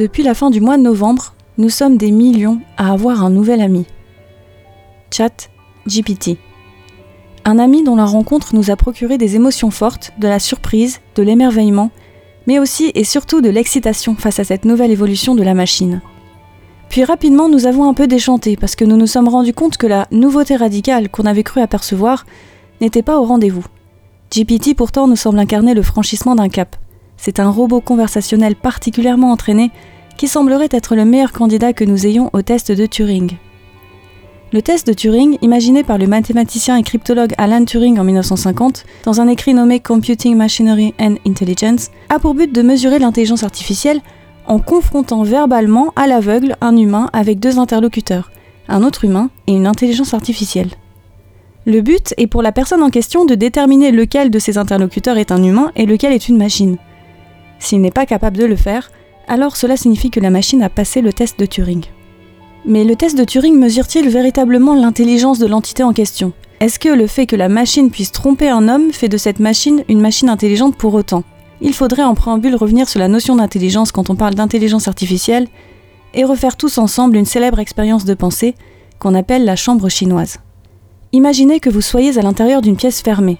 Depuis la fin du mois de novembre, nous sommes des millions à avoir un nouvel ami. Chat GPT. Un ami dont la rencontre nous a procuré des émotions fortes, de la surprise, de l'émerveillement, mais aussi et surtout de l'excitation face à cette nouvelle évolution de la machine. Puis rapidement, nous avons un peu déchanté parce que nous nous sommes rendus compte que la nouveauté radicale qu'on avait cru apercevoir n'était pas au rendez-vous. GPT pourtant nous semble incarner le franchissement d'un cap. C'est un robot conversationnel particulièrement entraîné qui semblerait être le meilleur candidat que nous ayons au test de Turing. Le test de Turing, imaginé par le mathématicien et cryptologue Alan Turing en 1950, dans un écrit nommé Computing Machinery and Intelligence, a pour but de mesurer l'intelligence artificielle en confrontant verbalement à l'aveugle un humain avec deux interlocuteurs, un autre humain et une intelligence artificielle. Le but est pour la personne en question de déterminer lequel de ces interlocuteurs est un humain et lequel est une machine. S'il n'est pas capable de le faire, alors cela signifie que la machine a passé le test de Turing. Mais le test de Turing mesure-t-il véritablement l'intelligence de l'entité en question? Est-ce que le fait que la machine puisse tromper un homme fait de cette machine une machine intelligente pour autant? Il faudrait en préambule revenir sur la notion d'intelligence quand on parle d'intelligence artificielle et refaire tous ensemble une célèbre expérience de pensée qu'on appelle la chambre chinoise. Imaginez que vous soyez à l'intérieur d'une pièce fermée.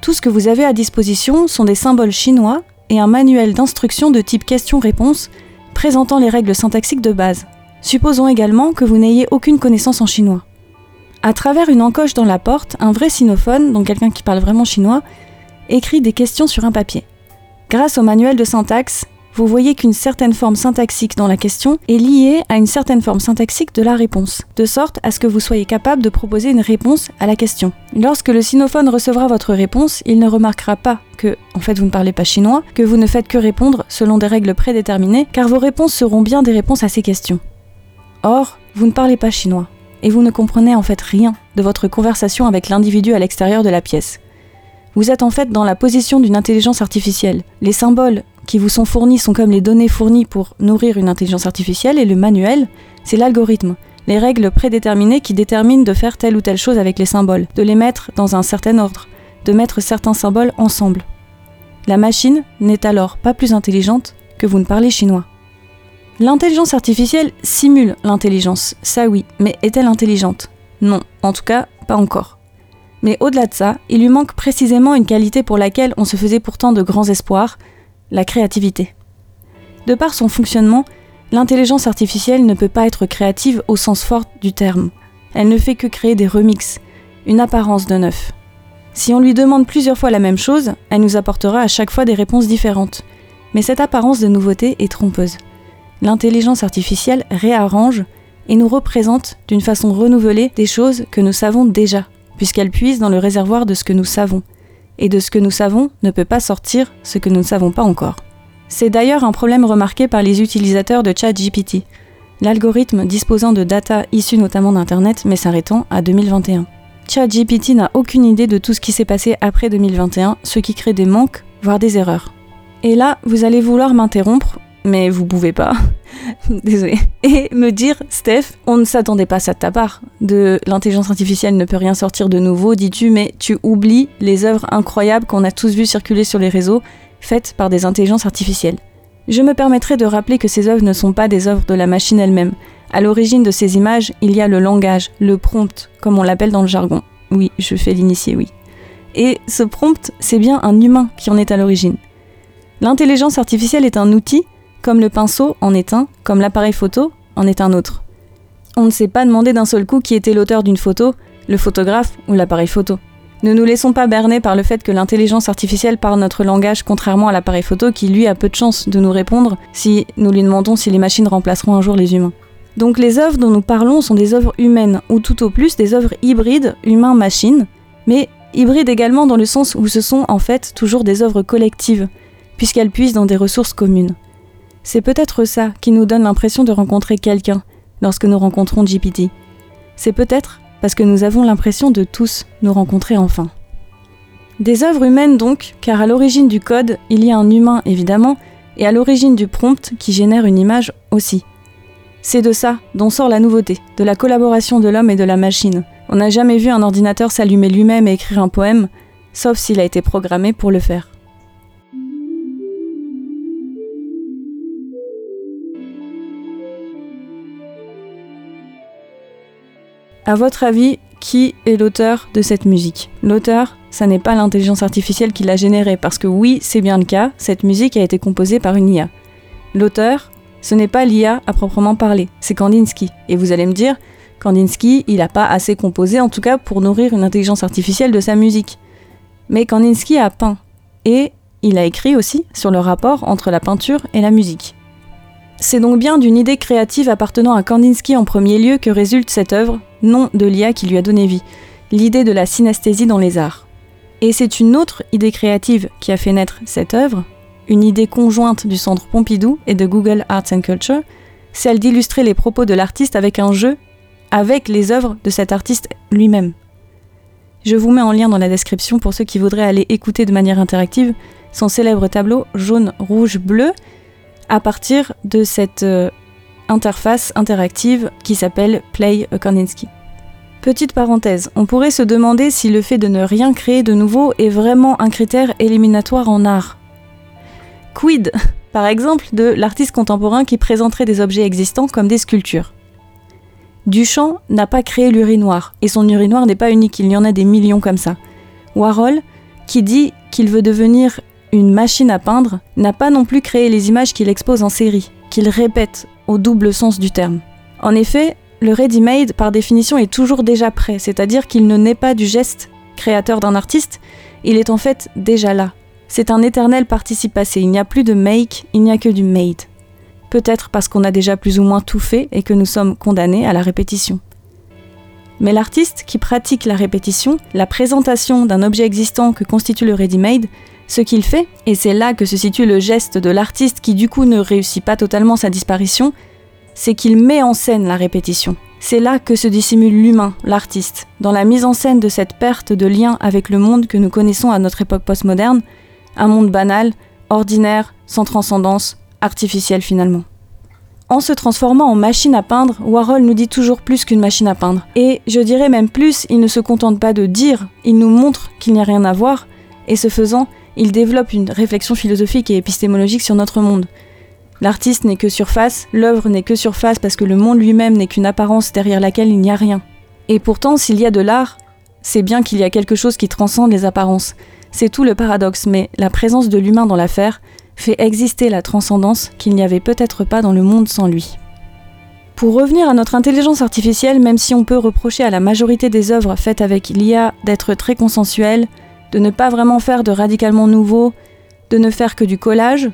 Tout ce que vous avez à disposition sont des symboles chinois et un manuel d'instruction de type question-réponse présentant les règles syntaxiques de base. Supposons également que vous n'ayez aucune connaissance en chinois. À travers une encoche dans la porte, un vrai sinophone, donc quelqu'un qui parle vraiment chinois, écrit des questions sur un papier. Grâce au manuel de syntaxe, vous voyez qu'une certaine forme syntaxique dans la question est liée à une certaine forme syntaxique de la réponse, de sorte à ce que vous soyez capable de proposer une réponse à la question. Lorsque le sinophone recevra votre réponse, il ne remarquera pas que, en fait, vous ne parlez pas chinois, que vous ne faites que répondre selon des règles prédéterminées, car vos réponses seront bien des réponses à ces questions. Or, vous ne parlez pas chinois, et vous ne comprenez en fait rien de votre conversation avec l'individu à l'extérieur de la pièce. Vous êtes en fait dans la position d'une intelligence artificielle. Les symboles qui vous sont fournis sont comme les données fournies pour nourrir une intelligence artificielle et le manuel, c'est l'algorithme, les règles prédéterminées qui déterminent de faire telle ou telle chose avec les symboles, de les mettre dans un certain ordre, de mettre certains symboles ensemble. La machine n'est alors pas plus intelligente que vous ne parlez chinois. L'intelligence artificielle simule l'intelligence, ça oui, mais est-elle intelligente? Non, en tout cas, pas encore. Mais au-delà de ça, il lui manque précisément une qualité pour laquelle on se faisait pourtant de grands espoirs, la créativité. De par son fonctionnement, l'intelligence artificielle ne peut pas être créative au sens fort du terme. Elle ne fait que créer des remixes, une apparence de neuf. Si on lui demande plusieurs fois la même chose, elle nous apportera à chaque fois des réponses différentes. Mais cette apparence de nouveauté est trompeuse. L'intelligence artificielle réarrange et nous représente d'une façon renouvelée des choses que nous savons déjà puisqu'elle puise dans le réservoir de ce que nous savons. Et de ce que nous savons ne peut pas sortir ce que nous ne savons pas encore. C'est d'ailleurs un problème remarqué par les utilisateurs de ChatGPT, l'algorithme disposant de data issues notamment d'Internet mais s'arrêtant à 2021. ChatGPT n'a aucune idée de tout ce qui s'est passé après 2021, ce qui crée des manques, voire des erreurs. Et là, vous allez vouloir m'interrompre mais vous pouvez pas. Désolé. Et me dire, Steph, on ne s'attendait pas à ça de ta part. De l'intelligence artificielle ne peut rien sortir de nouveau, dis-tu, mais tu oublies les œuvres incroyables qu'on a tous vues circuler sur les réseaux, faites par des intelligences artificielles. Je me permettrai de rappeler que ces œuvres ne sont pas des œuvres de la machine elle-même. À l'origine de ces images, il y a le langage, le prompt, comme on l'appelle dans le jargon. Oui, je fais l'initié, oui. Et ce prompt, c'est bien un humain qui en est à l'origine. L'intelligence artificielle est un outil comme le pinceau en est un, comme l'appareil photo en est un autre. On ne s'est pas demandé d'un seul coup qui était l'auteur d'une photo, le photographe ou l'appareil photo. Ne nous laissons pas berner par le fait que l'intelligence artificielle parle notre langage contrairement à l'appareil photo qui lui a peu de chance de nous répondre si nous lui demandons si les machines remplaceront un jour les humains. Donc les œuvres dont nous parlons sont des œuvres humaines, ou tout au plus des œuvres hybrides humain-machine, mais hybrides également dans le sens où ce sont en fait toujours des œuvres collectives, puisqu'elles puissent dans des ressources communes. C'est peut-être ça qui nous donne l'impression de rencontrer quelqu'un lorsque nous rencontrons GPT. C'est peut-être parce que nous avons l'impression de tous nous rencontrer enfin. Des œuvres humaines donc, car à l'origine du code, il y a un humain évidemment, et à l'origine du prompt qui génère une image aussi. C'est de ça dont sort la nouveauté, de la collaboration de l'homme et de la machine. On n'a jamais vu un ordinateur s'allumer lui-même et écrire un poème, sauf s'il a été programmé pour le faire. À votre avis, qui est l'auteur de cette musique? L'auteur, ça n'est pas l'intelligence artificielle qui l'a générée, parce que oui, c'est bien le cas, cette musique a été composée par une IA. L'auteur, ce n'est pas l'IA à proprement parler, c'est Kandinsky. Et vous allez me dire, Kandinsky, il n'a pas assez composé, en tout cas pour nourrir une intelligence artificielle de sa musique. Mais Kandinsky a peint, et il a écrit aussi sur le rapport entre la peinture et la musique. C'est donc bien d'une idée créative appartenant à Kandinsky en premier lieu que résulte cette œuvre, non de l'IA qui lui a donné vie, l'idée de la synesthésie dans les arts. Et c'est une autre idée créative qui a fait naître cette œuvre, une idée conjointe du Centre Pompidou et de Google Arts Culture, celle d'illustrer les propos de l'artiste avec un jeu, avec les œuvres de cet artiste lui-même. Je vous mets en lien dans la description pour ceux qui voudraient aller écouter de manière interactive son célèbre tableau jaune, rouge, bleu, à partir de cette euh, interface interactive qui s'appelle Play Kandinsky. Petite parenthèse, on pourrait se demander si le fait de ne rien créer de nouveau est vraiment un critère éliminatoire en art. Quid, par exemple, de l'artiste contemporain qui présenterait des objets existants comme des sculptures? Duchamp n'a pas créé l'urinoir, et son urinoir n'est pas unique, il y en a des millions comme ça. Warhol, qui dit qu'il veut devenir une machine à peindre, n'a pas non plus créé les images qu'il expose en série, qu'il répète au double sens du terme. En effet, le ready-made, par définition, est toujours déjà prêt, c'est-à-dire qu'il ne naît pas du geste créateur d'un artiste, il est en fait déjà là. C'est un éternel participe il n'y a plus de make, il n'y a que du made. Peut-être parce qu'on a déjà plus ou moins tout fait et que nous sommes condamnés à la répétition. Mais l'artiste qui pratique la répétition, la présentation d'un objet existant que constitue le ready-made, ce qu'il fait, et c'est là que se situe le geste de l'artiste qui du coup ne réussit pas totalement sa disparition, c'est qu'il met en scène la répétition. C'est là que se dissimule l'humain, l'artiste, dans la mise en scène de cette perte de lien avec le monde que nous connaissons à notre époque postmoderne, un monde banal, ordinaire, sans transcendance, artificiel finalement. En se transformant en machine à peindre, Warhol nous dit toujours plus qu'une machine à peindre. Et je dirais même plus, il ne se contente pas de dire, il nous montre qu'il n'y a rien à voir, et ce faisant, il développe une réflexion philosophique et épistémologique sur notre monde. L'artiste n'est que surface, l'œuvre n'est que surface parce que le monde lui-même n'est qu'une apparence derrière laquelle il n'y a rien. Et pourtant, s'il y a de l'art, c'est bien qu'il y a quelque chose qui transcende les apparences. C'est tout le paradoxe, mais la présence de l'humain dans l'affaire fait exister la transcendance qu'il n'y avait peut-être pas dans le monde sans lui. Pour revenir à notre intelligence artificielle, même si on peut reprocher à la majorité des œuvres faites avec l'IA d'être très consensuelles, de ne pas vraiment faire de radicalement nouveau, de ne faire que du collage,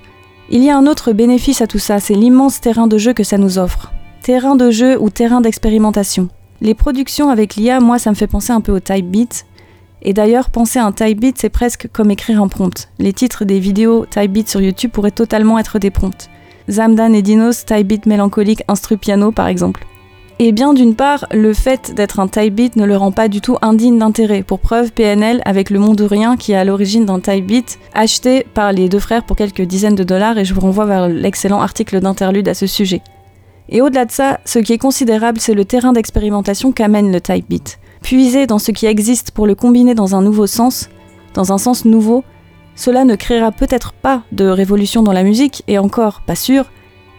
il y a un autre bénéfice à tout ça, c'est l'immense terrain de jeu que ça nous offre. Terrain de jeu ou terrain d'expérimentation. Les productions avec l'IA, moi, ça me fait penser un peu au type beat. Et d'ailleurs, penser à un type beat, c'est presque comme écrire un prompt. Les titres des vidéos type beat sur YouTube pourraient totalement être des prompts. Zamdan et Dinos, type beat mélancolique, instru piano par exemple. Et bien d'une part, le fait d'être un type beat ne le rend pas du tout indigne d'intérêt. Pour preuve, PNL avec le monde de rien qui est à l'origine d'un type beat acheté par les deux frères pour quelques dizaines de dollars et je vous renvoie vers l'excellent article d'interlude à ce sujet. Et au-delà de ça, ce qui est considérable, c'est le terrain d'expérimentation qu'amène le type beat. Puiser dans ce qui existe pour le combiner dans un nouveau sens, dans un sens nouveau, cela ne créera peut-être pas de révolution dans la musique, et encore pas sûr,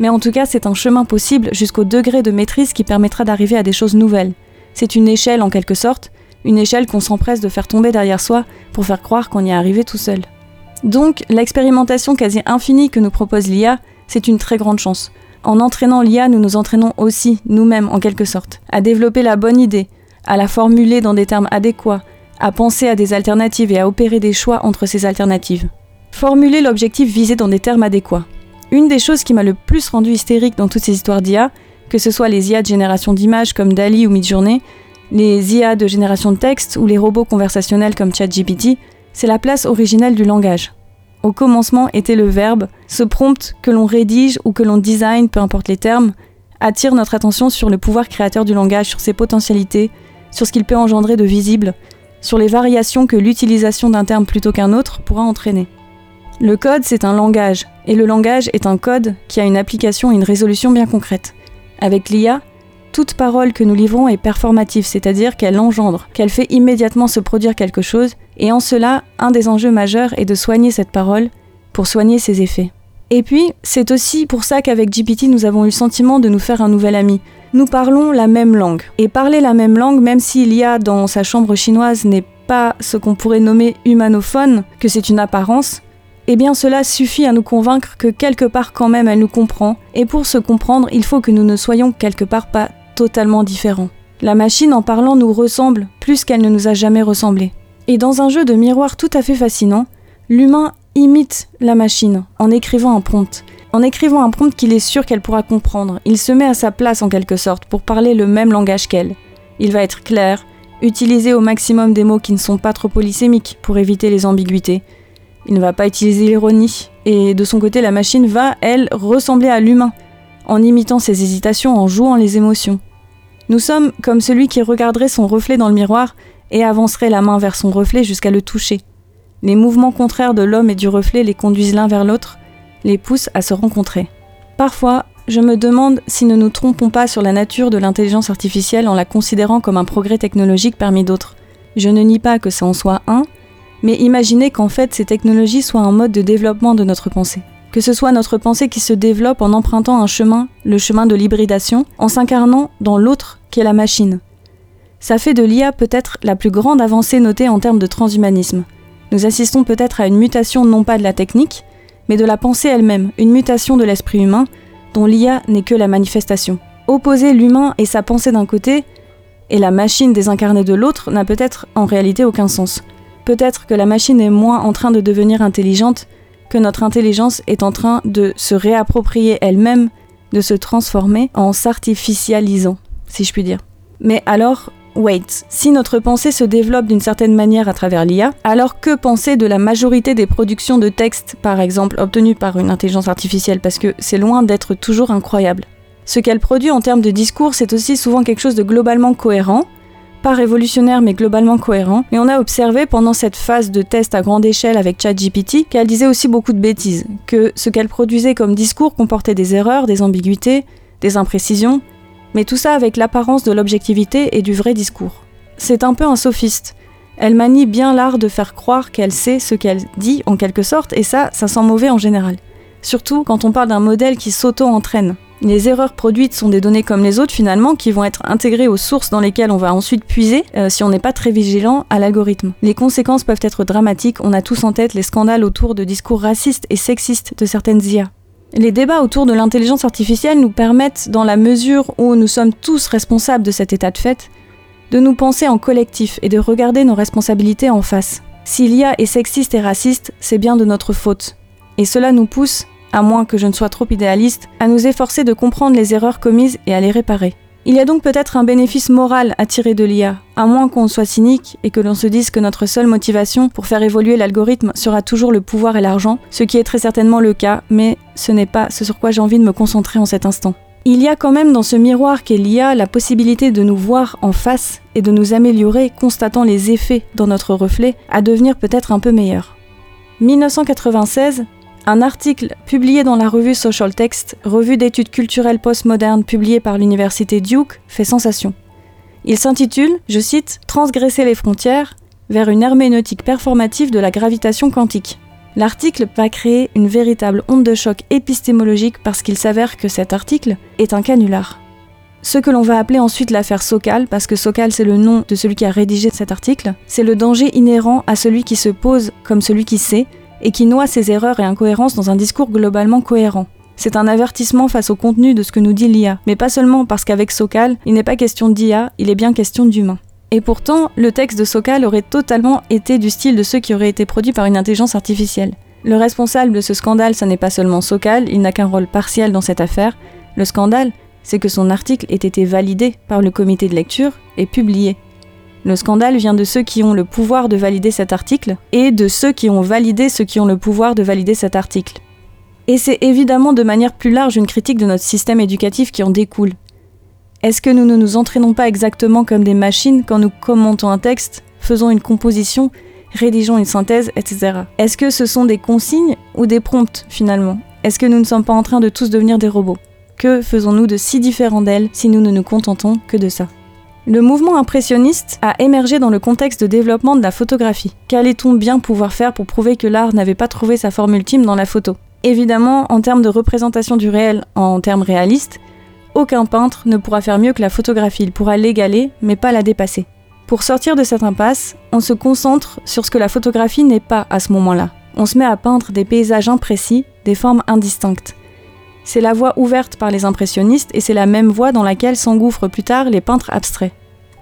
mais en tout cas, c'est un chemin possible jusqu'au degré de maîtrise qui permettra d'arriver à des choses nouvelles. C'est une échelle en quelque sorte, une échelle qu'on s'empresse de faire tomber derrière soi pour faire croire qu'on y est arrivé tout seul. Donc, l'expérimentation quasi infinie que nous propose l'IA, c'est une très grande chance. En entraînant l'IA, nous nous entraînons aussi, nous-mêmes en quelque sorte, à développer la bonne idée, à la formuler dans des termes adéquats, à penser à des alternatives et à opérer des choix entre ces alternatives. Formuler l'objectif visé dans des termes adéquats. Une des choses qui m'a le plus rendu hystérique dans toutes ces histoires d'IA, que ce soit les IA de génération d'images comme DALI ou Midjourney, les IA de génération de texte ou les robots conversationnels comme ChatGPT, c'est la place originelle du langage. Au commencement était le verbe, ce prompt que l'on rédige ou que l'on design, peu importe les termes, attire notre attention sur le pouvoir créateur du langage, sur ses potentialités, sur ce qu'il peut engendrer de visible, sur les variations que l'utilisation d'un terme plutôt qu'un autre pourra entraîner. Le code, c'est un langage, et le langage est un code qui a une application et une résolution bien concrète. Avec l'IA, toute parole que nous livrons est performative, c'est-à-dire qu'elle engendre, qu'elle fait immédiatement se produire quelque chose, et en cela, un des enjeux majeurs est de soigner cette parole pour soigner ses effets. Et puis, c'est aussi pour ça qu'avec GPT, nous avons eu le sentiment de nous faire un nouvel ami, nous parlons la même langue. Et parler la même langue, même s'il y a dans sa chambre chinoise n'est pas ce qu'on pourrait nommer humanophone, que c'est une apparence, eh bien cela suffit à nous convaincre que quelque part quand même elle nous comprend, et pour se comprendre, il faut que nous ne soyons quelque part pas totalement différents. La machine en parlant nous ressemble plus qu'elle ne nous a jamais ressemblé. Et dans un jeu de miroir tout à fait fascinant, l'humain imite la machine en écrivant un prompt. En écrivant un prompt qu'il est sûr qu'elle pourra comprendre, il se met à sa place en quelque sorte pour parler le même langage qu'elle. Il va être clair, utiliser au maximum des mots qui ne sont pas trop polysémiques pour éviter les ambiguïtés. Il ne va pas utiliser l'ironie, et de son côté la machine va, elle, ressembler à l'humain, en imitant ses hésitations, en jouant les émotions. Nous sommes comme celui qui regarderait son reflet dans le miroir et avancerait la main vers son reflet jusqu'à le toucher. Les mouvements contraires de l'homme et du reflet les conduisent l'un vers l'autre, les poussent à se rencontrer. Parfois, je me demande si ne nous trompons pas sur la nature de l'intelligence artificielle en la considérant comme un progrès technologique parmi d'autres. Je ne nie pas que ça en soit un, mais imaginez qu'en fait ces technologies soient un mode de développement de notre pensée que ce soit notre pensée qui se développe en empruntant un chemin, le chemin de l'hybridation, en s'incarnant dans l'autre qui est la machine. Ça fait de l'IA peut-être la plus grande avancée notée en termes de transhumanisme. Nous assistons peut-être à une mutation non pas de la technique, mais de la pensée elle-même, une mutation de l'esprit humain, dont l'IA n'est que la manifestation. Opposer l'humain et sa pensée d'un côté, et la machine désincarnée de l'autre, n'a peut-être en réalité aucun sens. Peut-être que la machine est moins en train de devenir intelligente que notre intelligence est en train de se réapproprier elle-même, de se transformer en s'artificialisant, si je puis dire. Mais alors, wait, si notre pensée se développe d'une certaine manière à travers l'IA, alors que penser de la majorité des productions de textes, par exemple, obtenues par une intelligence artificielle, parce que c'est loin d'être toujours incroyable. Ce qu'elle produit en termes de discours, c'est aussi souvent quelque chose de globalement cohérent, pas révolutionnaire mais globalement cohérent. Et on a observé pendant cette phase de test à grande échelle avec ChatGPT qu'elle disait aussi beaucoup de bêtises, que ce qu'elle produisait comme discours comportait des erreurs, des ambiguïtés, des imprécisions, mais tout ça avec l'apparence de l'objectivité et du vrai discours. C'est un peu un sophiste. Elle manie bien l'art de faire croire qu'elle sait ce qu'elle dit en quelque sorte, et ça, ça sent mauvais en général. Surtout quand on parle d'un modèle qui s'auto-entraîne. Les erreurs produites sont des données comme les autres finalement qui vont être intégrées aux sources dans lesquelles on va ensuite puiser euh, si on n'est pas très vigilant à l'algorithme. Les conséquences peuvent être dramatiques, on a tous en tête les scandales autour de discours racistes et sexistes de certaines IA. Les débats autour de l'intelligence artificielle nous permettent, dans la mesure où nous sommes tous responsables de cet état de fait, de nous penser en collectif et de regarder nos responsabilités en face. Si l'IA est sexiste et raciste, c'est bien de notre faute. Et cela nous pousse à moins que je ne sois trop idéaliste, à nous efforcer de comprendre les erreurs commises et à les réparer. Il y a donc peut-être un bénéfice moral à tirer de l'IA, à moins qu'on soit cynique et que l'on se dise que notre seule motivation pour faire évoluer l'algorithme sera toujours le pouvoir et l'argent, ce qui est très certainement le cas, mais ce n'est pas ce sur quoi j'ai envie de me concentrer en cet instant. Il y a quand même dans ce miroir qu'est l'IA la possibilité de nous voir en face et de nous améliorer, constatant les effets dans notre reflet, à devenir peut-être un peu meilleur. 1996, un article publié dans la revue Social Text, revue d'études culturelles postmodernes publiée par l'université Duke, fait sensation. Il s'intitule, je cite, Transgresser les frontières vers une herméneutique performative de la gravitation quantique. L'article va créer une véritable onde de choc épistémologique parce qu'il s'avère que cet article est un canular. Ce que l'on va appeler ensuite l'affaire Sokal, parce que Sokal c'est le nom de celui qui a rédigé cet article, c'est le danger inhérent à celui qui se pose comme celui qui sait, et qui noie ses erreurs et incohérences dans un discours globalement cohérent. C'est un avertissement face au contenu de ce que nous dit l'IA, mais pas seulement parce qu'avec Sokal, il n'est pas question d'IA, il est bien question d'humain. Et pourtant, le texte de Sokal aurait totalement été du style de ceux qui auraient été produits par une intelligence artificielle. Le responsable de ce scandale, ce n'est pas seulement Sokal, il n'a qu'un rôle partiel dans cette affaire. Le scandale, c'est que son article ait été validé par le comité de lecture et publié. Le scandale vient de ceux qui ont le pouvoir de valider cet article et de ceux qui ont validé ceux qui ont le pouvoir de valider cet article. Et c'est évidemment de manière plus large une critique de notre système éducatif qui en découle. Est-ce que nous ne nous entraînons pas exactement comme des machines quand nous commentons un texte, faisons une composition, rédigeons une synthèse, etc. Est-ce que ce sont des consignes ou des prompts finalement? Est-ce que nous ne sommes pas en train de tous devenir des robots? Que faisons-nous de si différent d'elles si nous ne nous contentons que de ça? Le mouvement impressionniste a émergé dans le contexte de développement de la photographie. Qu'allait-on bien pouvoir faire pour prouver que l'art n'avait pas trouvé sa forme ultime dans la photo? Évidemment, en termes de représentation du réel, en termes réalistes, aucun peintre ne pourra faire mieux que la photographie, il pourra l'égaler, mais pas la dépasser. Pour sortir de cette impasse, on se concentre sur ce que la photographie n'est pas à ce moment-là. On se met à peindre des paysages imprécis, des formes indistinctes. C'est la voie ouverte par les impressionnistes et c'est la même voie dans laquelle s'engouffrent plus tard les peintres abstraits.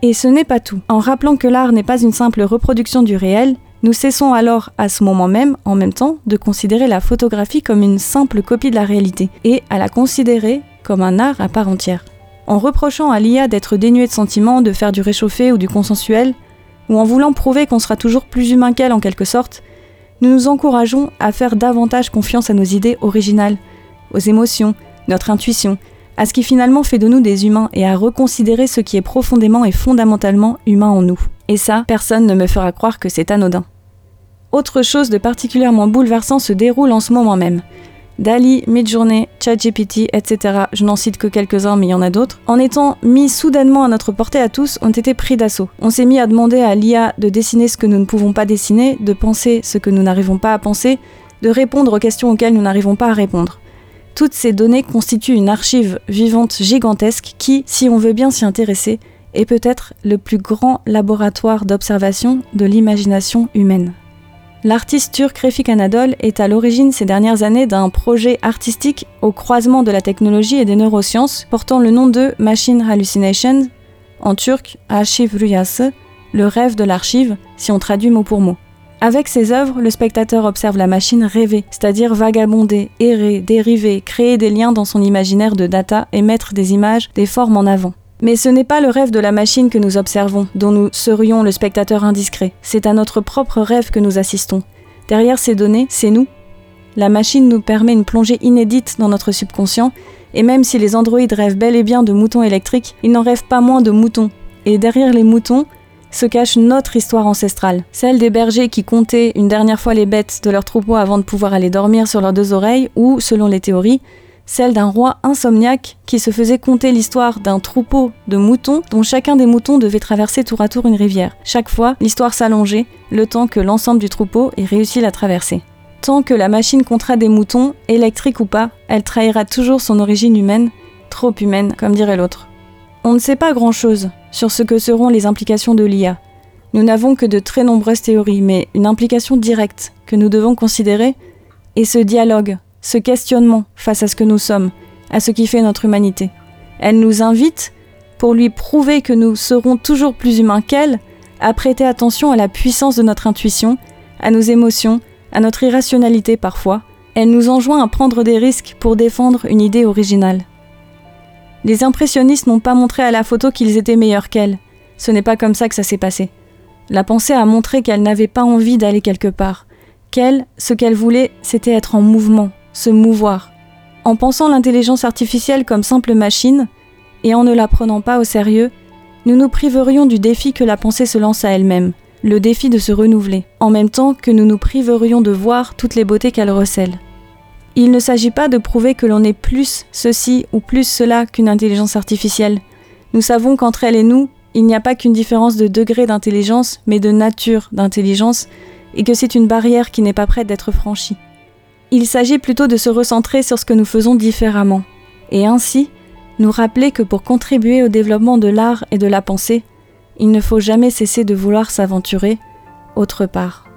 Et ce n'est pas tout. En rappelant que l'art n'est pas une simple reproduction du réel, nous cessons alors à ce moment même, en même temps, de considérer la photographie comme une simple copie de la réalité et à la considérer comme un art à part entière. En reprochant à l'IA d'être dénuée de sentiments, de faire du réchauffé ou du consensuel, ou en voulant prouver qu'on sera toujours plus humain qu'elle en quelque sorte, nous nous encourageons à faire davantage confiance à nos idées originales, aux émotions, notre intuition, à ce qui finalement fait de nous des humains et à reconsidérer ce qui est profondément et fondamentalement humain en nous. Et ça, personne ne me fera croire que c'est anodin. Autre chose de particulièrement bouleversant se déroule en ce moment même. Dali, Midjourney, ChatGPT, etc., je n'en cite que quelques-uns mais il y en a d'autres, en étant mis soudainement à notre portée à tous, ont été pris d'assaut. On s'est mis à demander à l'IA de dessiner ce que nous ne pouvons pas dessiner, de penser ce que nous n'arrivons pas à penser, de répondre aux questions auxquelles nous n'arrivons pas à répondre. Toutes ces données constituent une archive vivante gigantesque qui, si on veut bien s'y intéresser, est peut-être le plus grand laboratoire d'observation de l'imagination humaine. L'artiste turc Refik Anadol est à l'origine ces dernières années d'un projet artistique au croisement de la technologie et des neurosciences portant le nom de Machine Hallucination, en turc Archiv Rüyası, le rêve de l'archive, si on traduit mot pour mot. Avec ses œuvres, le spectateur observe la machine rêver, c'est-à-dire vagabonder, errer, dériver, créer des liens dans son imaginaire de data et mettre des images, des formes en avant. Mais ce n'est pas le rêve de la machine que nous observons, dont nous serions le spectateur indiscret, c'est à notre propre rêve que nous assistons. Derrière ces données, c'est nous. La machine nous permet une plongée inédite dans notre subconscient, et même si les androïdes rêvent bel et bien de moutons électriques, ils n'en rêvent pas moins de moutons. Et derrière les moutons, se cache notre histoire ancestrale, celle des bergers qui comptaient une dernière fois les bêtes de leur troupeau avant de pouvoir aller dormir sur leurs deux oreilles, ou, selon les théories, celle d'un roi insomniaque qui se faisait compter l'histoire d'un troupeau de moutons dont chacun des moutons devait traverser tour à tour une rivière. Chaque fois, l'histoire s'allongeait, le temps que l'ensemble du troupeau ait réussi la traverser. Tant que la machine comptera des moutons, électriques ou pas, elle trahira toujours son origine humaine, trop humaine, comme dirait l'autre. On ne sait pas grand-chose sur ce que seront les implications de l'IA. Nous n'avons que de très nombreuses théories, mais une implication directe que nous devons considérer est ce dialogue, ce questionnement face à ce que nous sommes, à ce qui fait notre humanité. Elle nous invite, pour lui prouver que nous serons toujours plus humains qu'elle, à prêter attention à la puissance de notre intuition, à nos émotions, à notre irrationalité parfois. Elle nous enjoint à prendre des risques pour défendre une idée originale. Les impressionnistes n'ont pas montré à la photo qu'ils étaient meilleurs qu'elle. Ce n'est pas comme ça que ça s'est passé. La pensée a montré qu'elle n'avait pas envie d'aller quelque part. Qu'elle, ce qu'elle voulait, c'était être en mouvement, se mouvoir. En pensant l'intelligence artificielle comme simple machine, et en ne la prenant pas au sérieux, nous nous priverions du défi que la pensée se lance à elle-même, le défi de se renouveler, en même temps que nous nous priverions de voir toutes les beautés qu'elle recèle. Il ne s'agit pas de prouver que l'on est plus ceci ou plus cela qu'une intelligence artificielle. Nous savons qu'entre elle et nous, il n'y a pas qu'une différence de degré d'intelligence, mais de nature d'intelligence, et que c'est une barrière qui n'est pas prête d'être franchie. Il s'agit plutôt de se recentrer sur ce que nous faisons différemment, et ainsi nous rappeler que pour contribuer au développement de l'art et de la pensée, il ne faut jamais cesser de vouloir s'aventurer autre part.